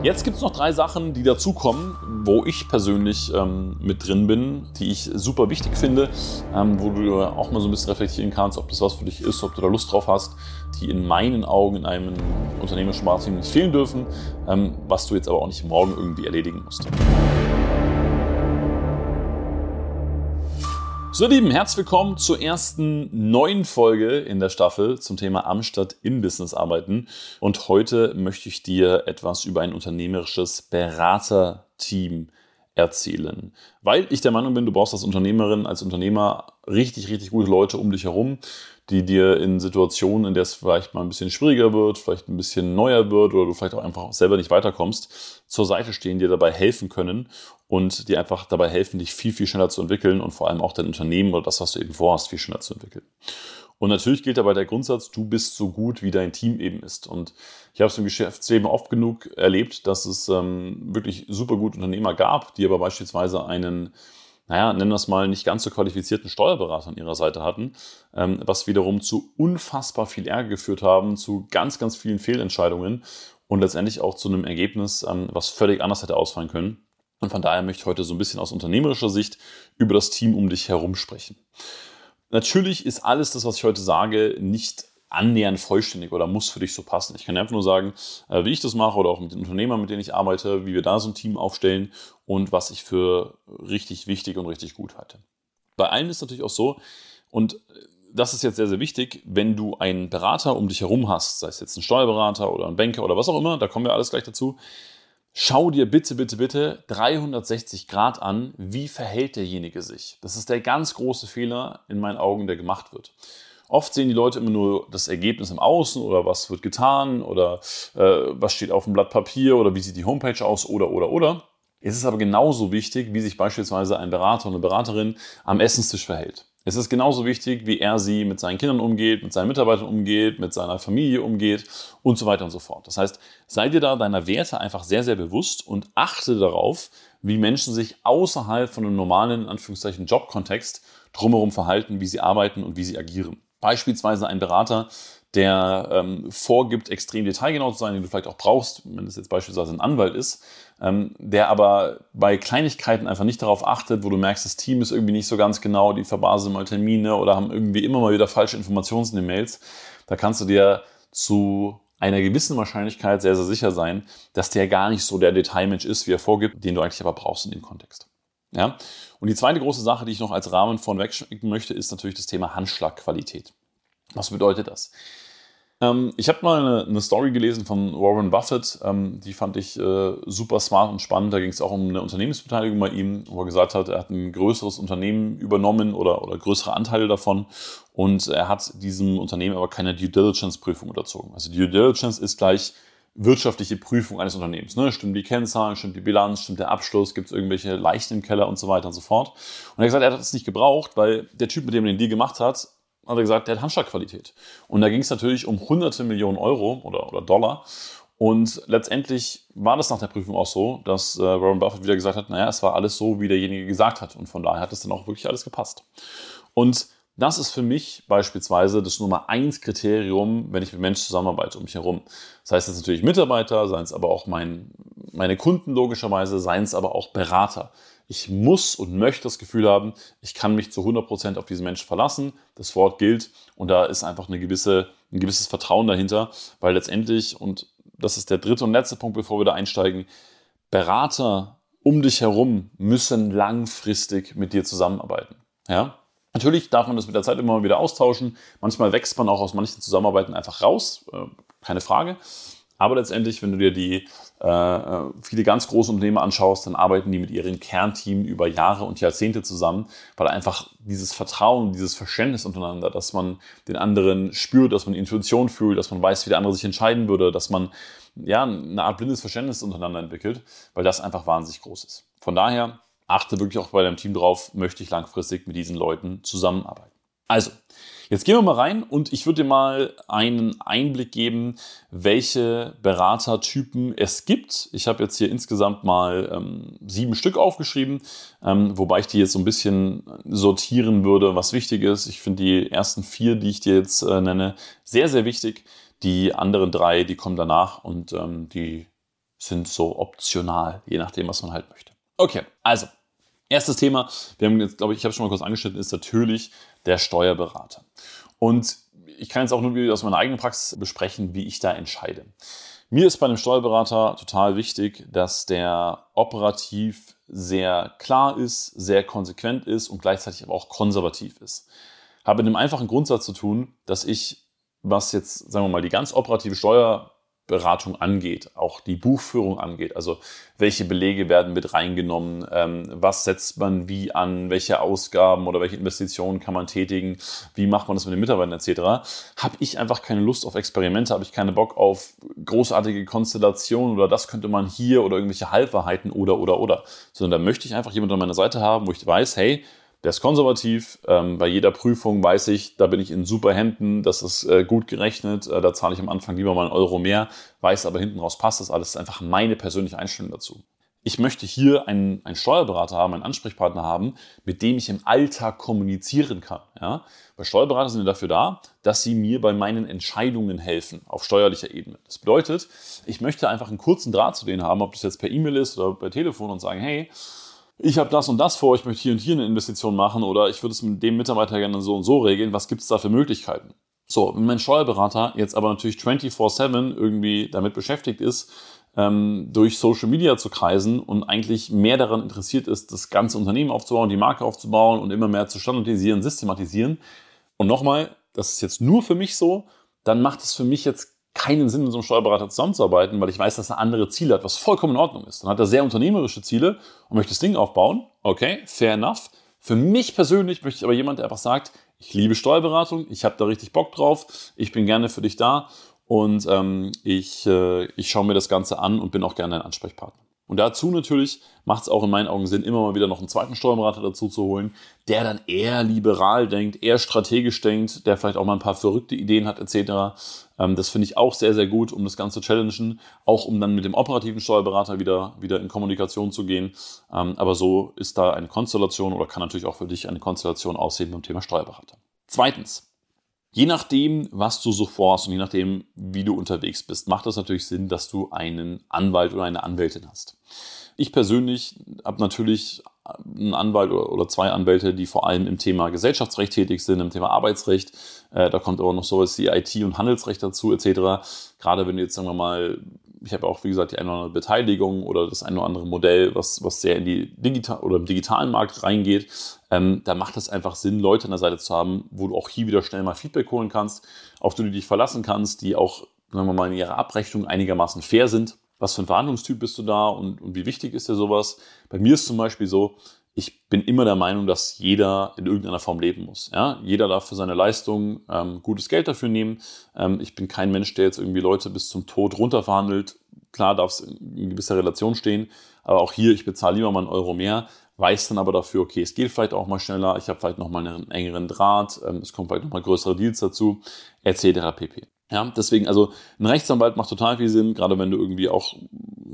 Jetzt gibt es noch drei Sachen, die dazukommen, wo ich persönlich ähm, mit drin bin, die ich super wichtig finde, ähm, wo du auch mal so ein bisschen reflektieren kannst, ob das was für dich ist, ob du da Lust drauf hast, die in meinen Augen in einem unternehmerischen Marketing nicht fehlen dürfen, ähm, was du jetzt aber auch nicht morgen irgendwie erledigen musst. So, Lieben, herzlich willkommen zur ersten neuen Folge in der Staffel zum Thema Amstatt im Business arbeiten. Und heute möchte ich dir etwas über ein unternehmerisches Beraterteam erzählen. Weil ich der Meinung bin, du brauchst als Unternehmerin, als Unternehmer richtig, richtig gute Leute um dich herum, die dir in Situationen, in der es vielleicht mal ein bisschen schwieriger wird, vielleicht ein bisschen neuer wird oder du vielleicht auch einfach selber nicht weiterkommst, zur Seite stehen, dir dabei helfen können und dir einfach dabei helfen, dich viel, viel schneller zu entwickeln und vor allem auch dein Unternehmen oder das, was du eben vorhast, viel schneller zu entwickeln. Und natürlich gilt dabei der Grundsatz, du bist so gut, wie dein Team eben ist. Und ich habe es im Geschäftsleben oft genug erlebt, dass es ähm, wirklich super gute Unternehmer gab, die aber beispielsweise einen naja, nennen wir es mal, nicht ganz so qualifizierten Steuerberater an ihrer Seite hatten, ähm, was wiederum zu unfassbar viel Ärger geführt haben, zu ganz, ganz vielen Fehlentscheidungen und letztendlich auch zu einem Ergebnis, ähm, was völlig anders hätte ausfallen können. Und von daher möchte ich heute so ein bisschen aus unternehmerischer Sicht über das Team um dich herum sprechen. Natürlich ist alles das, was ich heute sage, nicht annähernd vollständig oder muss für dich so passen. Ich kann einfach nur sagen, äh, wie ich das mache oder auch mit den Unternehmern, mit denen ich arbeite, wie wir da so ein Team aufstellen und was ich für richtig wichtig und richtig gut halte. Bei allen ist natürlich auch so, und äh, das ist jetzt sehr, sehr wichtig, wenn du einen Berater um dich herum hast, sei es jetzt ein Steuerberater oder ein Banker oder was auch immer, da kommen wir alles gleich dazu, schau dir bitte, bitte, bitte 360 Grad an, wie verhält derjenige sich. Das ist der ganz große Fehler in meinen Augen, der gemacht wird. Oft sehen die Leute immer nur das Ergebnis im Außen oder was wird getan oder äh, was steht auf dem Blatt Papier oder wie sieht die Homepage aus oder oder oder. Es ist aber genauso wichtig, wie sich beispielsweise ein Berater oder eine Beraterin am Essenstisch verhält. Es ist genauso wichtig, wie er sie mit seinen Kindern umgeht, mit seinen Mitarbeitern umgeht, mit seiner Familie umgeht und so weiter und so fort. Das heißt, sei dir da deiner Werte einfach sehr, sehr bewusst und achte darauf, wie Menschen sich außerhalb von einem normalen, in Anführungszeichen, Jobkontext drumherum verhalten, wie sie arbeiten und wie sie agieren. Beispielsweise ein Berater, der ähm, vorgibt, extrem detailgenau zu sein, den du vielleicht auch brauchst, wenn es jetzt beispielsweise ein Anwalt ist, ähm, der aber bei Kleinigkeiten einfach nicht darauf achtet, wo du merkst, das Team ist irgendwie nicht so ganz genau, die verbasen mal Termine oder haben irgendwie immer mal wieder falsche Informationen in den Mails, da kannst du dir zu einer gewissen Wahrscheinlichkeit sehr, sehr sicher sein, dass der gar nicht so der Detailmensch ist, wie er vorgibt, den du eigentlich aber brauchst in dem Kontext. Ja? Und die zweite große Sache, die ich noch als Rahmen vorneweg schicken möchte, ist natürlich das Thema Handschlagqualität. Was bedeutet das? Ähm, ich habe mal eine, eine, Story gelesen von Warren Buffett, ähm, die fand ich äh, super smart und spannend. Da ging es auch um eine Unternehmensbeteiligung bei ihm, wo er gesagt hat, er hat ein größeres Unternehmen übernommen oder, oder größere Anteile davon und er hat diesem Unternehmen aber keine Due Diligence-Prüfung unterzogen. Also Due Diligence ist gleich wirtschaftliche Prüfung eines Unternehmens. Ne? Stimmt die Kennzahlen, stimmt die Bilanz, stimmt der Abschluss, gibt es irgendwelche Leichen im Keller und so weiter und so fort. Und er hat gesagt, er hat das nicht gebraucht, weil der Typ, mit dem er den Deal gemacht hat, hat er gesagt, der hat Handschlagqualität. Und da ging es natürlich um hunderte Millionen Euro oder, oder Dollar. Und letztendlich war das nach der Prüfung auch so, dass äh, Warren Buffett wieder gesagt hat, naja, es war alles so, wie derjenige gesagt hat. Und von daher hat es dann auch wirklich alles gepasst. Und das ist für mich beispielsweise das Nummer eins Kriterium, wenn ich mit Menschen zusammenarbeite um mich herum. Das heißt jetzt natürlich Mitarbeiter, seien es aber auch mein, meine Kunden logischerweise, seien es aber auch Berater. Ich muss und möchte das Gefühl haben, ich kann mich zu 100% auf diesen Menschen verlassen. Das Wort gilt und da ist einfach eine gewisse, ein gewisses Vertrauen dahinter, weil letztendlich, und das ist der dritte und letzte Punkt, bevor wir da einsteigen, Berater um dich herum müssen langfristig mit dir zusammenarbeiten. Ja? Natürlich darf man das mit der Zeit immer wieder austauschen. Manchmal wächst man auch aus manchen Zusammenarbeiten einfach raus, äh, keine Frage. Aber letztendlich, wenn du dir die äh, äh, viele ganz große Unternehmen anschaust, dann arbeiten die mit ihren Kernteam über Jahre und Jahrzehnte zusammen, weil einfach dieses Vertrauen, dieses Verständnis untereinander, dass man den anderen spürt, dass man Intuition fühlt, dass man weiß, wie der andere sich entscheiden würde, dass man ja eine Art blindes Verständnis untereinander entwickelt, weil das einfach wahnsinnig groß ist. Von daher achte wirklich auch bei deinem Team drauf, möchte ich langfristig mit diesen Leuten zusammenarbeiten. Also, Jetzt gehen wir mal rein und ich würde dir mal einen Einblick geben, welche Beratertypen es gibt. Ich habe jetzt hier insgesamt mal ähm, sieben Stück aufgeschrieben, ähm, wobei ich die jetzt so ein bisschen sortieren würde, was wichtig ist. Ich finde die ersten vier, die ich dir jetzt äh, nenne, sehr, sehr wichtig. Die anderen drei, die kommen danach und ähm, die sind so optional, je nachdem, was man halt möchte. Okay, also erstes Thema, wir haben jetzt, glaube ich, ich habe schon mal kurz angeschnitten, ist natürlich der Steuerberater. Und ich kann jetzt auch nur aus meiner eigenen Praxis besprechen, wie ich da entscheide. Mir ist bei einem Steuerberater total wichtig, dass der operativ sehr klar ist, sehr konsequent ist und gleichzeitig aber auch konservativ ist. Habe mit dem einfachen Grundsatz zu tun, dass ich, was jetzt, sagen wir mal, die ganz operative Steuer Beratung angeht, auch die Buchführung angeht. Also welche Belege werden mit reingenommen, ähm, was setzt man wie an, welche Ausgaben oder welche Investitionen kann man tätigen, wie macht man das mit den Mitarbeitern etc. Habe ich einfach keine Lust auf Experimente, habe ich keine Bock auf großartige Konstellationen oder das könnte man hier oder irgendwelche Halbwahrheiten oder oder oder, sondern da möchte ich einfach jemanden an meiner Seite haben, wo ich weiß, hey, der ist konservativ. Ähm, bei jeder Prüfung weiß ich, da bin ich in super Händen, das ist äh, gut gerechnet. Äh, da zahle ich am Anfang lieber mal einen Euro mehr, weiß aber hinten raus passt das alles. Das ist einfach meine persönliche Einstellung dazu. Ich möchte hier einen, einen Steuerberater haben, einen Ansprechpartner haben, mit dem ich im Alltag kommunizieren kann. Ja? Weil Steuerberater sind ja dafür da, dass sie mir bei meinen Entscheidungen helfen auf steuerlicher Ebene. Das bedeutet, ich möchte einfach einen kurzen Draht zu denen haben, ob das jetzt per E-Mail ist oder per Telefon und sagen, hey, ich habe das und das vor, ich möchte hier und hier eine Investition machen oder ich würde es mit dem Mitarbeiter gerne so und so regeln, was gibt es da für Möglichkeiten? So, wenn mein Steuerberater jetzt aber natürlich 24-7 irgendwie damit beschäftigt ist, ähm, durch Social Media zu kreisen und eigentlich mehr daran interessiert ist, das ganze Unternehmen aufzubauen, die Marke aufzubauen und immer mehr zu standardisieren, systematisieren. Und nochmal, das ist jetzt nur für mich so, dann macht es für mich jetzt keinen Sinn, mit so einem Steuerberater zusammenzuarbeiten, weil ich weiß, dass er andere Ziele hat, was vollkommen in Ordnung ist. Dann hat er sehr unternehmerische Ziele und möchte das Ding aufbauen. Okay, fair enough. Für mich persönlich möchte ich aber jemand, der einfach sagt, ich liebe Steuerberatung, ich habe da richtig Bock drauf, ich bin gerne für dich da und ähm, ich, äh, ich schaue mir das Ganze an und bin auch gerne ein Ansprechpartner. Und dazu natürlich macht es auch in meinen Augen Sinn, immer mal wieder noch einen zweiten Steuerberater dazu zu holen, der dann eher liberal denkt, eher strategisch denkt, der vielleicht auch mal ein paar verrückte Ideen hat etc. Ähm, das finde ich auch sehr, sehr gut, um das Ganze zu challengen, auch um dann mit dem operativen Steuerberater wieder, wieder in Kommunikation zu gehen. Ähm, aber so ist da eine Konstellation oder kann natürlich auch für dich eine Konstellation aussehen beim Thema Steuerberater. Zweitens, Je nachdem, was du so vorhast und je nachdem, wie du unterwegs bist, macht es natürlich Sinn, dass du einen Anwalt oder eine Anwältin hast. Ich persönlich habe natürlich einen Anwalt oder zwei Anwälte, die vor allem im Thema Gesellschaftsrecht tätig sind, im Thema Arbeitsrecht. Äh, da kommt aber noch sowas wie IT und Handelsrecht dazu etc. Gerade wenn du jetzt, sagen wir mal, ich habe auch, wie gesagt, die eine oder andere Beteiligung oder das eine oder andere Modell, was, was sehr in die digital oder im digitalen Markt reingeht, ähm, da macht es einfach Sinn, Leute an der Seite zu haben, wo du auch hier wieder schnell mal Feedback holen kannst, auf die du dich verlassen kannst, die auch, sagen wir mal, in ihrer Abrechnung einigermaßen fair sind. Was für ein Verhandlungstyp bist du da und, und wie wichtig ist dir sowas? Bei mir ist zum Beispiel so, ich bin immer der Meinung, dass jeder in irgendeiner Form leben muss. Ja? Jeder darf für seine Leistung ähm, gutes Geld dafür nehmen. Ähm, ich bin kein Mensch, der jetzt irgendwie Leute bis zum Tod runterverhandelt. Klar darf es in gewisser Relation stehen, aber auch hier, ich bezahle lieber mal einen Euro mehr, weiß dann aber dafür, okay, es geht vielleicht auch mal schneller, ich habe vielleicht noch mal einen engeren Draht, ähm, es kommen vielleicht noch mal größere Deals dazu, etc. pp. Ja, deswegen, also ein Rechtsanwalt macht total viel Sinn, gerade wenn du irgendwie auch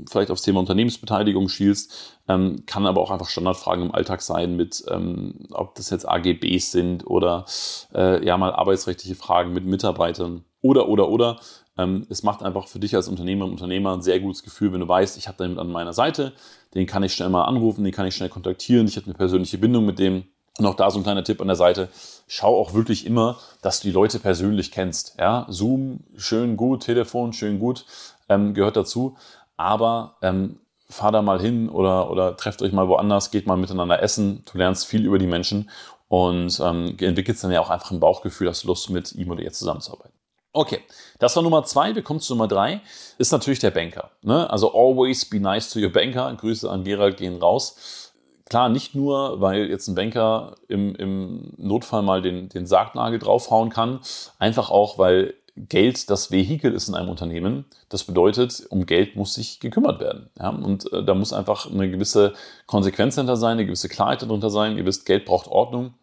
vielleicht aufs Thema Unternehmensbeteiligung schielst, ähm, kann aber auch einfach Standardfragen im Alltag sein mit, ähm, ob das jetzt AGBs sind oder äh, ja mal arbeitsrechtliche Fragen mit Mitarbeitern oder, oder, oder. Ähm, es macht einfach für dich als Unternehmer und Unternehmer ein sehr gutes Gefühl, wenn du weißt, ich habe den an meiner Seite, den kann ich schnell mal anrufen, den kann ich schnell kontaktieren, ich habe eine persönliche Bindung mit dem und auch da so ein kleiner Tipp an der Seite. Schau auch wirklich immer, dass du die Leute persönlich kennst. Ja, Zoom, schön gut, Telefon, schön gut, ähm, gehört dazu. Aber ähm, fahr da mal hin oder, oder trefft euch mal woanders, geht mal miteinander essen. Du lernst viel über die Menschen und ähm, entwickelst dann ja auch einfach ein Bauchgefühl, hast Lust, mit ihm oder ihr zusammenzuarbeiten. Okay, das war Nummer zwei. Wir kommen zu Nummer drei. Ist natürlich der Banker. Ne? Also always be nice to your banker. Grüße an Gerald gehen raus. Klar, nicht nur, weil jetzt ein Banker im, im Notfall mal den, den Sargnagel draufhauen kann, einfach auch, weil Geld das Vehikel ist in einem Unternehmen. Das bedeutet, um Geld muss sich gekümmert werden. Ja? Und äh, da muss einfach eine gewisse Konsequenz hinter sein, eine gewisse Klarheit darunter sein. Ihr wisst, Geld braucht Ordnung.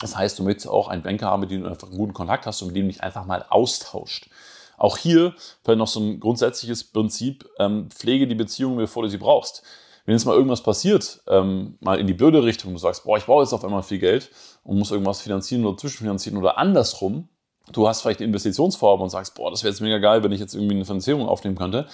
Das heißt, du möchtest auch einen Banker haben, mit dem du einfach einen guten Kontakt hast und mit dem dich einfach mal austauscht. Auch hier vielleicht noch so ein grundsätzliches Prinzip, ähm, pflege die Beziehung, bevor du sie brauchst wenn jetzt mal irgendwas passiert, ähm, mal in die blöde Richtung, du sagst, boah, ich brauche jetzt auf einmal viel Geld und muss irgendwas finanzieren oder zwischenfinanzieren oder andersrum, du hast vielleicht eine Investitionsvorhaben und sagst, boah, das wäre jetzt mega geil, wenn ich jetzt irgendwie eine Finanzierung aufnehmen könnte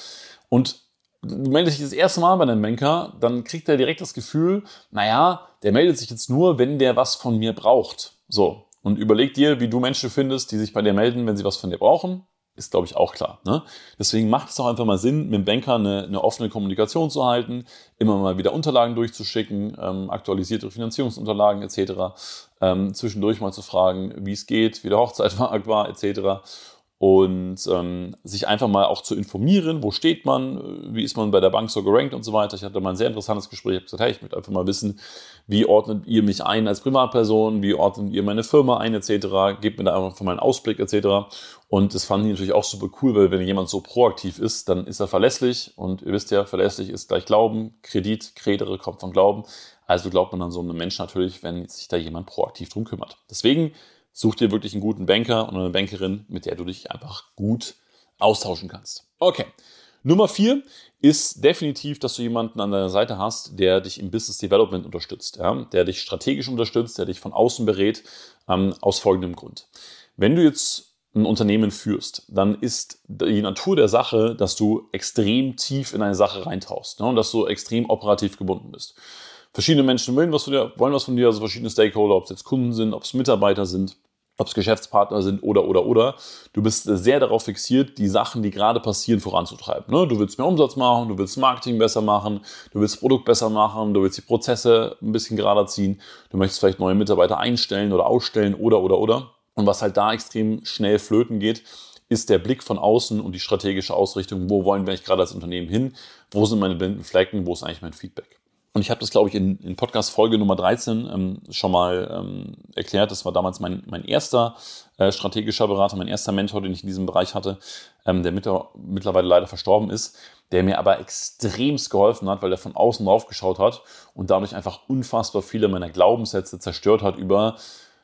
und du meldest dich das erste Mal bei einem Banker, dann kriegt er direkt das Gefühl, naja, der meldet sich jetzt nur, wenn der was von mir braucht. So. Und überleg dir, wie du Menschen findest, die sich bei dir melden, wenn sie was von dir brauchen. Ist, glaube ich, auch klar. Ne? Deswegen macht es auch einfach mal Sinn, mit dem Banker eine, eine offene Kommunikation zu halten, immer mal wieder Unterlagen durchzuschicken, ähm, aktualisierte Finanzierungsunterlagen etc. Ähm, zwischendurch mal zu fragen, wie es geht, wie der Hochzeitmarkt war etc und ähm, sich einfach mal auch zu informieren, wo steht man, wie ist man bei der Bank so gerankt und so weiter. Ich hatte mal ein sehr interessantes Gespräch, ich habe gesagt, hey, ich möchte einfach mal wissen, wie ordnet ihr mich ein als Privatperson, wie ordnet ihr meine Firma ein etc., gebt mir da einfach mal einen Ausblick etc. Und das fanden die natürlich auch super cool, weil wenn jemand so proaktiv ist, dann ist er verlässlich und ihr wisst ja, verlässlich ist gleich Glauben, Kredit, Kredere kommt von Glauben. Also glaubt man an so einem Menschen natürlich, wenn sich da jemand proaktiv drum kümmert. Deswegen Such dir wirklich einen guten Banker und eine Bankerin, mit der du dich einfach gut austauschen kannst. Okay. Nummer vier ist definitiv, dass du jemanden an deiner Seite hast, der dich im Business Development unterstützt, ja? der dich strategisch unterstützt, der dich von außen berät, ähm, aus folgendem Grund. Wenn du jetzt ein Unternehmen führst, dann ist die Natur der Sache, dass du extrem tief in eine Sache reintauchst ne? und dass du extrem operativ gebunden bist. Verschiedene Menschen wollen was von dir, wollen was von dir, also verschiedene Stakeholder, ob es jetzt Kunden sind, ob es Mitarbeiter sind ob es Geschäftspartner sind oder, oder, oder. Du bist sehr darauf fixiert, die Sachen, die gerade passieren, voranzutreiben. Ne? Du willst mehr Umsatz machen, du willst Marketing besser machen, du willst Produkt besser machen, du willst die Prozesse ein bisschen gerader ziehen, du möchtest vielleicht neue Mitarbeiter einstellen oder ausstellen oder, oder, oder. Und was halt da extrem schnell flöten geht, ist der Blick von außen und die strategische Ausrichtung, wo wollen wir eigentlich gerade als Unternehmen hin, wo sind meine blinden Flecken, wo ist eigentlich mein Feedback. Und ich habe das, glaube ich, in, in Podcast-Folge Nummer 13 ähm, schon mal ähm, erklärt. Das war damals mein, mein erster äh, strategischer Berater, mein erster Mentor, den ich in diesem Bereich hatte, ähm, der mit, mittlerweile leider verstorben ist, der mir aber extremst geholfen hat, weil er von außen drauf geschaut hat und dadurch einfach unfassbar viele meiner Glaubenssätze zerstört hat über,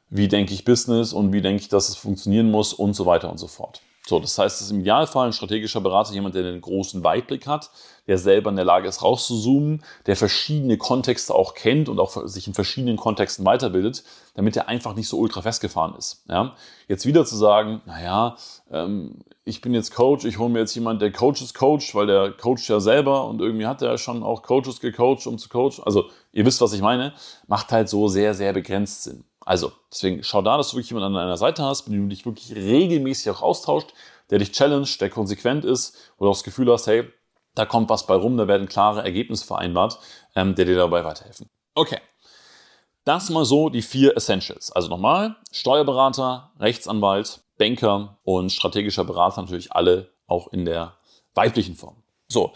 wie denke ich Business und wie denke ich, dass es funktionieren muss und so weiter und so fort. So, das heißt, es ist im Idealfall ein strategischer Berater, jemand, der den großen Weitblick hat, der selber in der Lage ist, rauszuzoomen, der verschiedene Kontexte auch kennt und auch sich in verschiedenen Kontexten weiterbildet, damit er einfach nicht so ultra festgefahren ist. Ja? Jetzt wieder zu sagen, naja, ähm, ich bin jetzt Coach, ich hole mir jetzt jemand, der Coaches coacht, weil der coacht ja selber und irgendwie hat er schon auch Coaches gecoacht, um zu coachen. Also, ihr wisst, was ich meine, macht halt so sehr, sehr begrenzt Sinn. Also, deswegen schau da, dass du wirklich jemanden an deiner Seite hast, mit dem du dich wirklich regelmäßig auch austauscht, der dich challenged, der konsequent ist, wo du auch das Gefühl hast, hey, da kommt was bei rum, da werden klare Ergebnisse vereinbart, ähm, der dir dabei weiterhelfen. Okay. Das mal so die vier Essentials. Also nochmal, Steuerberater, Rechtsanwalt, Banker und strategischer Berater natürlich alle auch in der weiblichen Form. So,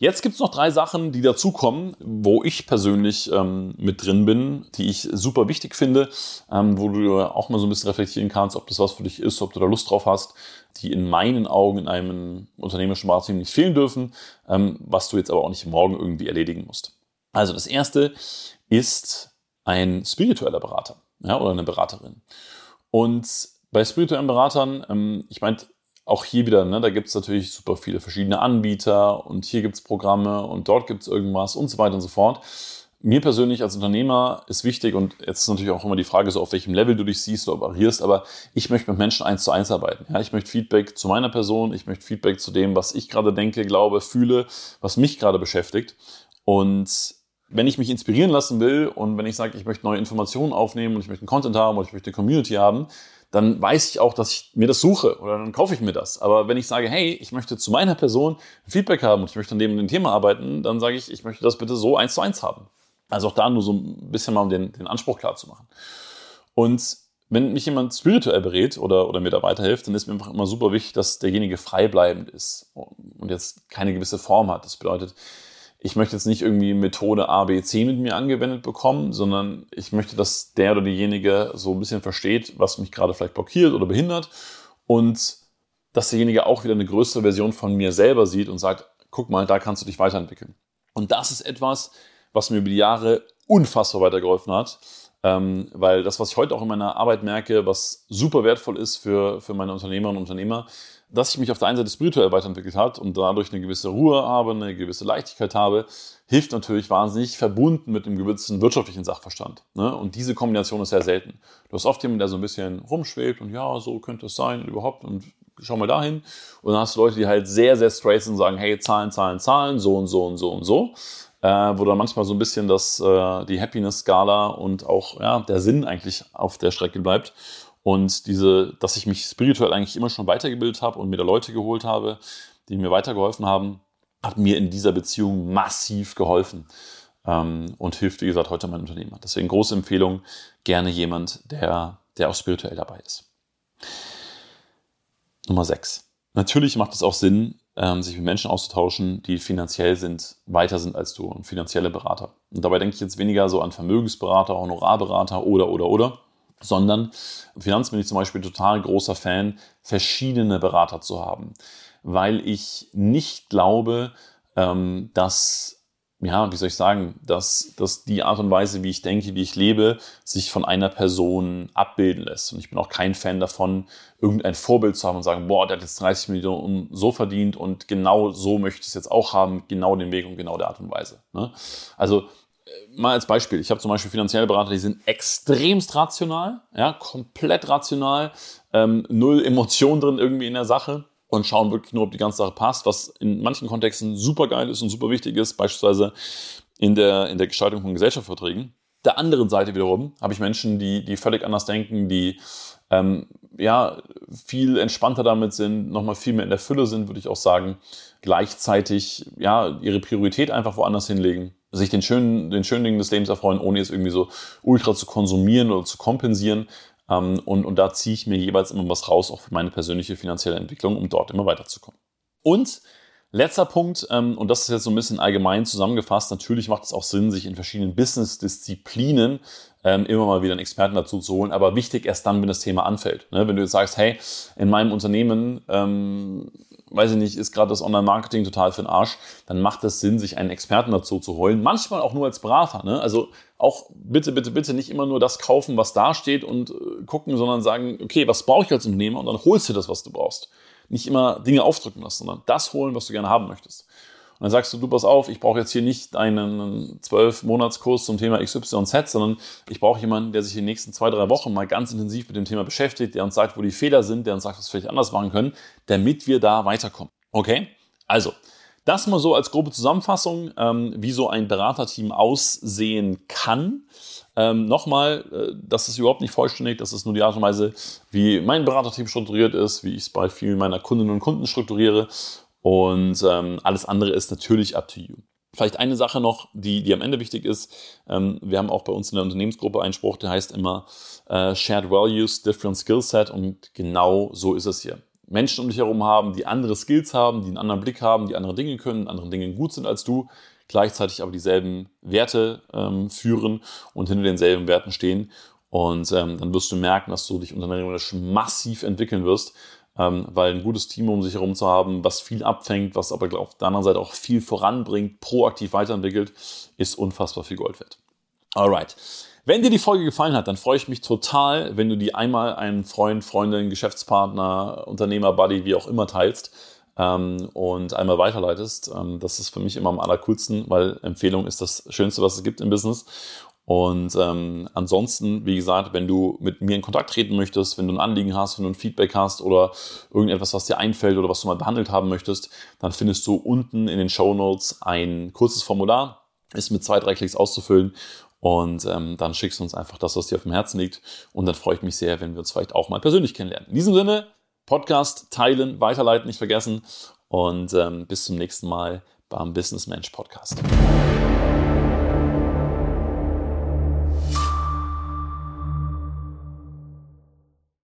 Jetzt gibt es noch drei Sachen, die dazukommen, wo ich persönlich ähm, mit drin bin, die ich super wichtig finde, ähm, wo du auch mal so ein bisschen reflektieren kannst, ob das was für dich ist, ob du da Lust drauf hast, die in meinen Augen in einem unternehmerischen Beratung nicht fehlen dürfen, ähm, was du jetzt aber auch nicht morgen irgendwie erledigen musst. Also das erste ist ein spiritueller Berater ja, oder eine Beraterin. Und bei spirituellen Beratern, ähm, ich meine, auch hier wieder, ne, da gibt es natürlich super viele verschiedene Anbieter und hier gibt es Programme und dort gibt es irgendwas und so weiter und so fort. Mir persönlich als Unternehmer ist wichtig und jetzt ist natürlich auch immer die Frage, so auf welchem Level du dich siehst oder operierst, aber ich möchte mit Menschen eins zu eins arbeiten. Ja, ich möchte Feedback zu meiner Person, ich möchte Feedback zu dem, was ich gerade denke, glaube, fühle, was mich gerade beschäftigt. Und wenn ich mich inspirieren lassen will und wenn ich sage, ich möchte neue Informationen aufnehmen und ich möchte einen Content haben und ich möchte eine Community haben, dann weiß ich auch, dass ich mir das suche oder dann kaufe ich mir das. Aber wenn ich sage, hey, ich möchte zu meiner Person Feedback haben und ich möchte an dem, dem Thema arbeiten, dann sage ich, ich möchte das bitte so eins zu eins haben. Also auch da nur so ein bisschen mal, um den, den Anspruch klar zu machen. Und wenn mich jemand spirituell berät oder, oder mir da weiterhilft, dann ist mir einfach immer super wichtig, dass derjenige freibleibend ist und jetzt keine gewisse Form hat. Das bedeutet, ich möchte jetzt nicht irgendwie Methode A, B, C mit mir angewendet bekommen, sondern ich möchte, dass der oder diejenige so ein bisschen versteht, was mich gerade vielleicht blockiert oder behindert und dass derjenige auch wieder eine größere Version von mir selber sieht und sagt, guck mal, da kannst du dich weiterentwickeln. Und das ist etwas, was mir über die Jahre unfassbar weitergeholfen hat, ähm, weil das, was ich heute auch in meiner Arbeit merke, was super wertvoll ist für, für meine Unternehmerinnen und Unternehmer, dass ich mich auf der einen Seite spirituell weiterentwickelt hat und dadurch eine gewisse Ruhe habe, eine gewisse Leichtigkeit habe, hilft natürlich wahnsinnig verbunden mit einem gewissen wirtschaftlichen Sachverstand. Ne? Und diese Kombination ist sehr selten. Du hast oft jemanden, der so ein bisschen rumschwebt und ja, so könnte es sein überhaupt und schau mal dahin. Und dann hast du Leute, die halt sehr, sehr straight sind und sagen, hey, Zahlen, Zahlen, Zahlen, so und so und so und so. Äh, wo dann manchmal so ein bisschen das, äh, die Happiness-Skala und auch ja, der Sinn eigentlich auf der Strecke bleibt. Und diese, dass ich mich spirituell eigentlich immer schon weitergebildet habe und mir da Leute geholt habe, die mir weitergeholfen haben, hat mir in dieser Beziehung massiv geholfen ähm, und hilft, wie gesagt, heute meinem Unternehmer. Deswegen große Empfehlung, gerne jemand, der, der auch spirituell dabei ist. Nummer 6. Natürlich macht es auch Sinn, ähm, sich mit Menschen auszutauschen, die finanziell sind, weiter sind als du und finanzielle Berater. Und dabei denke ich jetzt weniger so an Vermögensberater, Honorarberater oder, oder, oder, sondern Finanzen bin ich zum Beispiel total großer Fan, verschiedene Berater zu haben, weil ich nicht glaube, ähm, dass ja, wie soll ich sagen, dass, dass die Art und Weise, wie ich denke, wie ich lebe, sich von einer Person abbilden lässt. Und ich bin auch kein Fan davon, irgendein Vorbild zu haben und sagen, boah, der hat jetzt 30 Millionen so verdient und genau so möchte ich es jetzt auch haben, genau den Weg und genau der Art und Weise. Ne? Also mal als Beispiel, ich habe zum Beispiel finanzielle Berater, die sind extremst rational, ja, komplett rational, ähm, null Emotion drin irgendwie in der Sache und schauen wirklich nur, ob die ganze Sache passt, was in manchen Kontexten super geil ist und super wichtig ist, beispielsweise in der, in der Gestaltung von Gesellschaftsverträgen. Der anderen Seite wiederum habe ich Menschen, die, die völlig anders denken, die ähm, ja viel entspannter damit sind, nochmal viel mehr in der Fülle sind, würde ich auch sagen, gleichzeitig ja ihre Priorität einfach woanders hinlegen, sich den schönen, den schönen Dingen des Lebens erfreuen, ohne jetzt irgendwie so ultra zu konsumieren oder zu kompensieren, ähm, und, und da ziehe ich mir jeweils immer was raus, auch für meine persönliche finanzielle Entwicklung, um dort immer weiterzukommen. Und Letzter Punkt, ähm, und das ist jetzt so ein bisschen allgemein zusammengefasst, natürlich macht es auch Sinn, sich in verschiedenen Business-Disziplinen ähm, immer mal wieder einen Experten dazu zu holen, aber wichtig erst dann, wenn das Thema anfällt. Ne? Wenn du jetzt sagst, hey, in meinem Unternehmen, ähm, weiß ich nicht, ist gerade das Online-Marketing total für den Arsch, dann macht es Sinn, sich einen Experten dazu zu holen, manchmal auch nur als Berater. Ne? Also auch bitte, bitte, bitte nicht immer nur das kaufen, was da steht und äh, gucken, sondern sagen, okay, was brauche ich als Unternehmer und dann holst du das, was du brauchst nicht immer Dinge aufdrücken lassen, sondern das holen, was du gerne haben möchtest. Und dann sagst du, du pass auf, ich brauche jetzt hier nicht einen zwölf Monatskurs zum Thema XYZ, sondern ich brauche jemanden, der sich in den nächsten zwei, drei Wochen mal ganz intensiv mit dem Thema beschäftigt, der uns sagt, wo die Fehler sind, der uns sagt, was wir vielleicht anders machen können, damit wir da weiterkommen. Okay? Also, das mal so als grobe Zusammenfassung, ähm, wie so ein Beraterteam aussehen kann. Ähm, Nochmal, äh, das ist überhaupt nicht vollständig, das ist nur die Art und Weise, wie mein Beraterteam strukturiert ist, wie ich es bei vielen meiner Kundinnen und Kunden strukturiere. Und ähm, alles andere ist natürlich up to you. Vielleicht eine Sache noch, die, die am Ende wichtig ist. Ähm, wir haben auch bei uns in der Unternehmensgruppe einen Spruch, der heißt immer äh, Shared Values, Different Skill Set. Und genau so ist es hier. Menschen um dich herum haben, die andere Skills haben, die einen anderen Blick haben, die andere Dinge können, anderen Dingen gut sind als du, gleichzeitig aber dieselben Werte ähm, führen und hinter denselben Werten stehen. Und ähm, dann wirst du merken, dass du dich unternehmerisch massiv entwickeln wirst, ähm, weil ein gutes Team um sich herum zu haben, was viel abfängt, was aber auf der anderen Seite auch viel voranbringt, proaktiv weiterentwickelt, ist unfassbar viel Gold wert. Alright. Wenn dir die Folge gefallen hat, dann freue ich mich total, wenn du die einmal einem Freund, Freundin, Geschäftspartner, Unternehmer, Buddy, wie auch immer teilst ähm, und einmal weiterleitest. Ähm, das ist für mich immer am allercoolsten, weil Empfehlung ist das Schönste, was es gibt im Business. Und ähm, ansonsten, wie gesagt, wenn du mit mir in Kontakt treten möchtest, wenn du ein Anliegen hast, wenn du ein Feedback hast oder irgendetwas, was dir einfällt oder was du mal behandelt haben möchtest, dann findest du unten in den Show Notes ein kurzes Formular, ist mit zwei, drei Klicks auszufüllen und ähm, dann schickst du uns einfach das, was dir auf dem Herzen liegt. Und dann freue ich mich sehr, wenn wir uns vielleicht auch mal persönlich kennenlernen. In diesem Sinne, Podcast teilen, weiterleiten, nicht vergessen. Und ähm, bis zum nächsten Mal beim Business Mensch Podcast.